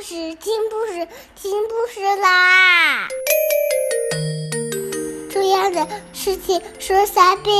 事，听故事，听故事啦！重要的事情说三遍，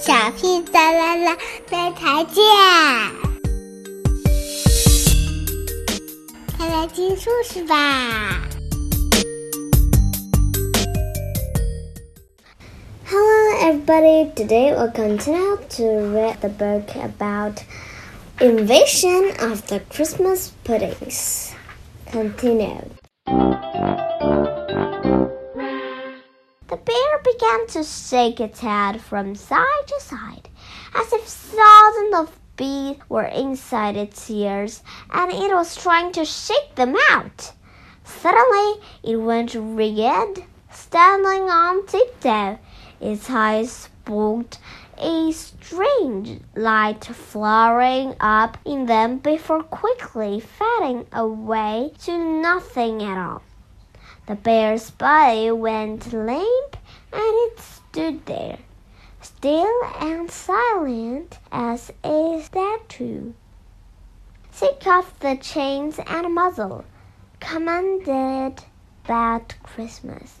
小屁哒啦啦，明天见！快来听故事吧！Hello, everybody. Today we'll continue to read the book about Invasion of the Christmas Puddings. Continued. The bear began to shake its head from side to side, as if thousands of bees were inside its ears, and it was trying to shake them out. Suddenly, it went rigid, standing on tiptoe. Its eyes spooked a strange light flaring up in them before quickly fading away to nothing at all. The bear's body went limp and it stood there, still and silent as a statue. Take off the chains and muzzle, commanded Bad Christmas.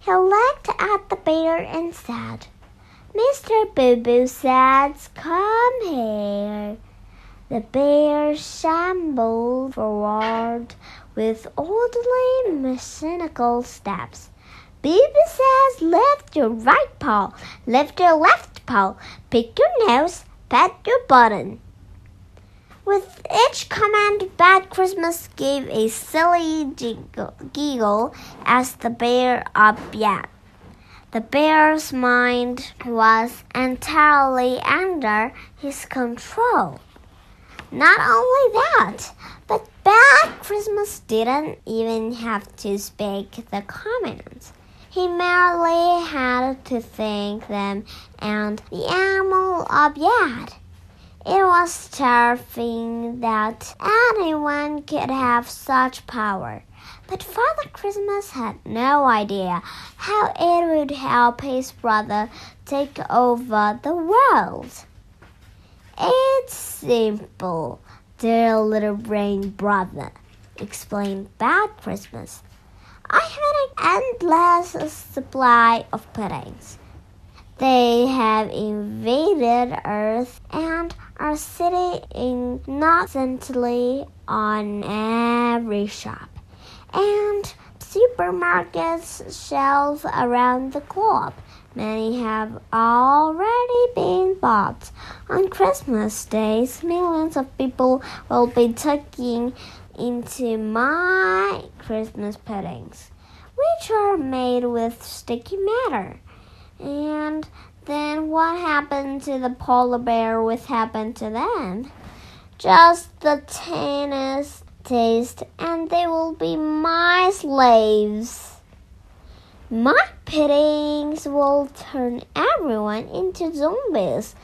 He looked at the bear and said, Mr. Boo Boo said, Come here. The bear shambled forward with oddly mechanical steps. Boo Boo says, Lift your right paw, lift your left paw, pick your nose, pat your button. With each command, Bad Christmas gave a silly giggle as the bear yapped. The bear's mind was entirely under his control. Not only that, but Bad Christmas didn't even have to speak the comments. He merely had to think them and the animal obeyed. It was terrifying that anyone could have such power. But Father Christmas had no idea how it would help his brother take over the world. It's simple, dear little brain brother, explained Bad Christmas. I have an endless supply of puddings. They have invaded Earth and are sitting innocently on every shop and supermarkets shelves around the globe. Many have already been bought. On Christmas days, millions of people will be tucking into my Christmas puddings, which are made with sticky matter. And then what happened to the polar bear What happened to them? Just the tiniest taste, and they will be my slaves. My puddings will turn everyone into zombies.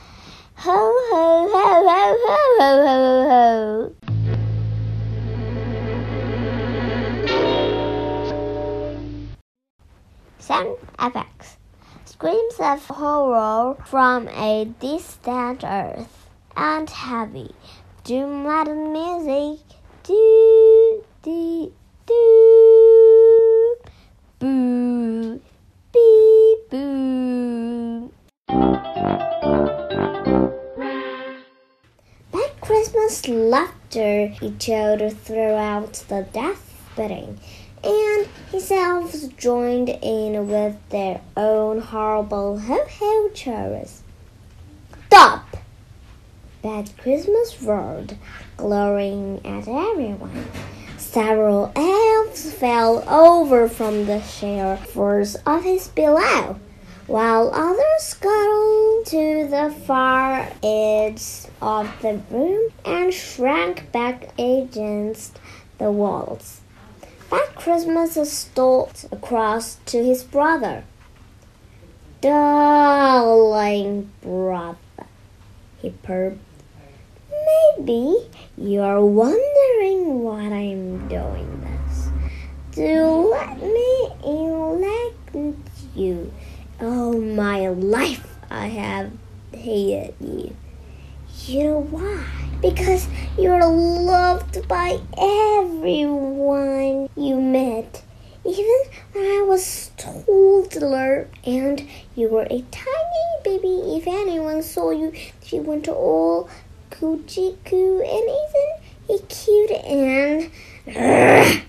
Ho ho ho ho ho ho ho ho. Sound effects. Screams of horror from a distant earth and heavy doom laden music do, do, do. Boo, beep, boo. That Christmas laughter echoed throughout the death bidding, and elves joined in with their own horrible ho-ho chorus. Stop! Bad Christmas roared, glaring at everyone. Several elves fell over from the shelves of his while others scuttled to the far edge of the room and shrank back against the walls. Bad Christmas stole across to his brother. Darling brother, he purred Maybe you're wondering what I'm doing this. Do let me elect you. All my life I have hated you. You know why? Because you're loved by everyone you met. Even when I was toddler and you were a tiny baby, if anyone saw you, she went all coochie coo and even a cute and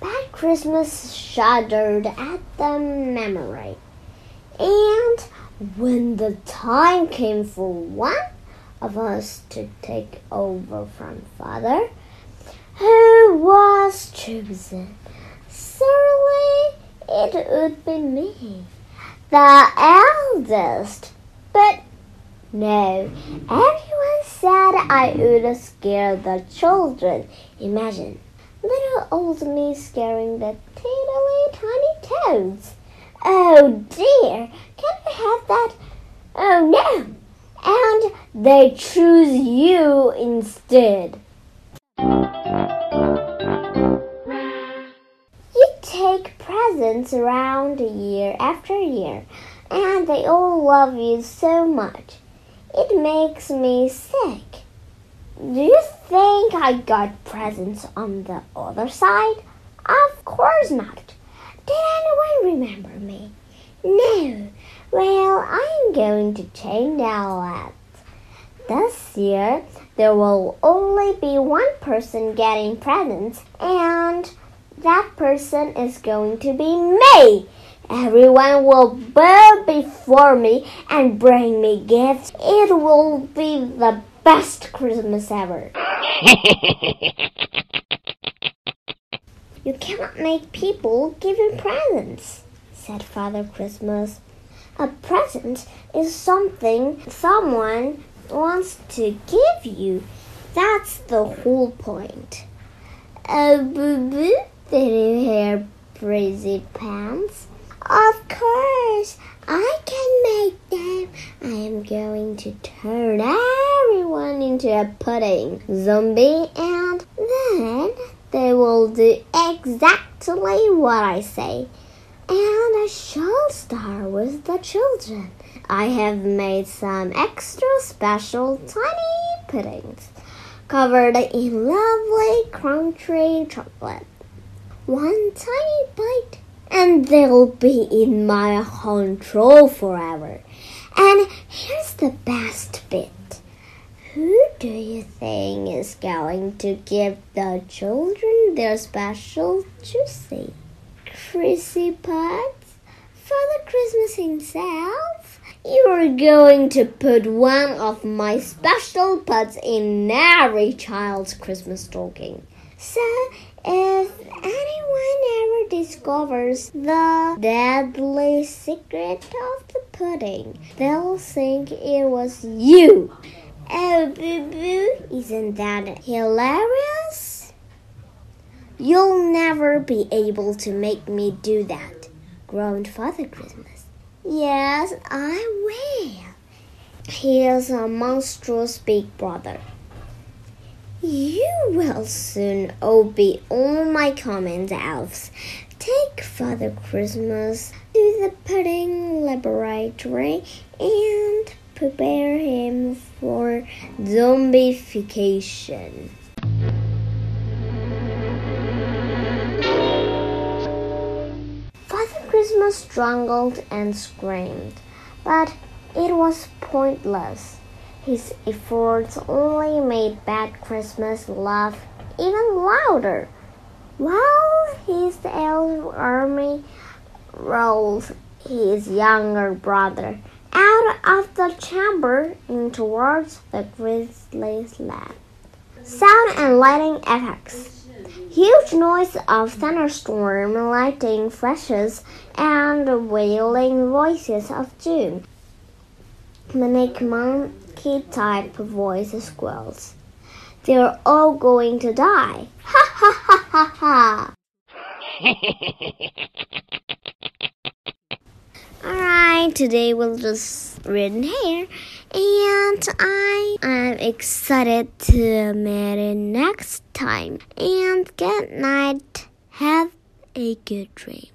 Bad Christmas shuddered at the memory. And when the time came for one of us to take over from father, who was chosen? Surely it would be me, the eldest. But no, everyone said I would scare the children. Imagine little old me scaring the teeny tiny toads. Oh dear, can I have that? Oh no! And they choose you instead. You take presents around year after year, and they all love you so much. It makes me sick. Do you think I got presents on the other side? Of course not. Did anyone remember me? No. Well, I'm going to change that. This year, there will only be one person getting presents, and that person is going to be me. Everyone will bow before me and bring me gifts. It will be the best Christmas ever. you cannot make people give you presents, said Father Christmas. A present is something someone wants to give you. That's the whole point. Oh, boo boo, did hear Breezy Pants? Of course, I can make them. I am going to turn everyone into a pudding zombie, and then they will do exactly what I say. And I shall star with the children. I have made some extra special tiny puddings covered in lovely crunchy chocolate. One tiny bite and they'll be in my control forever. And here's the best bit. Who do you think is going to give the children their special juicy? Chrissy Potts? Father Christmas himself? You're going to put one of my special pots in every child's Christmas stocking. So if anyone ever discovers the deadly secret of the pudding, they'll think it was you. Oh, boo boo, isn't that hilarious? You'll never be able to make me do that, groaned Father Christmas. Yes, I will. He is a monstrous big brother. You will soon obey all my commands, elves. Take Father Christmas to the pudding laboratory and prepare him for zombification. Christmas struggled and screamed, but it was pointless. His efforts only made Bad Christmas laugh even louder. While his elf army rolled his younger brother out of the chamber and towards the grizzly's lab. Sound and lighting effects. Huge noise of thunderstorm, lightning flashes, and wailing voices of doom. Manic monkey type voice squeals. They're all going to die. Ha ha ha ha ha. Alright, today we'll just read hair And I am excited to you next time. And good night. Have a good dream.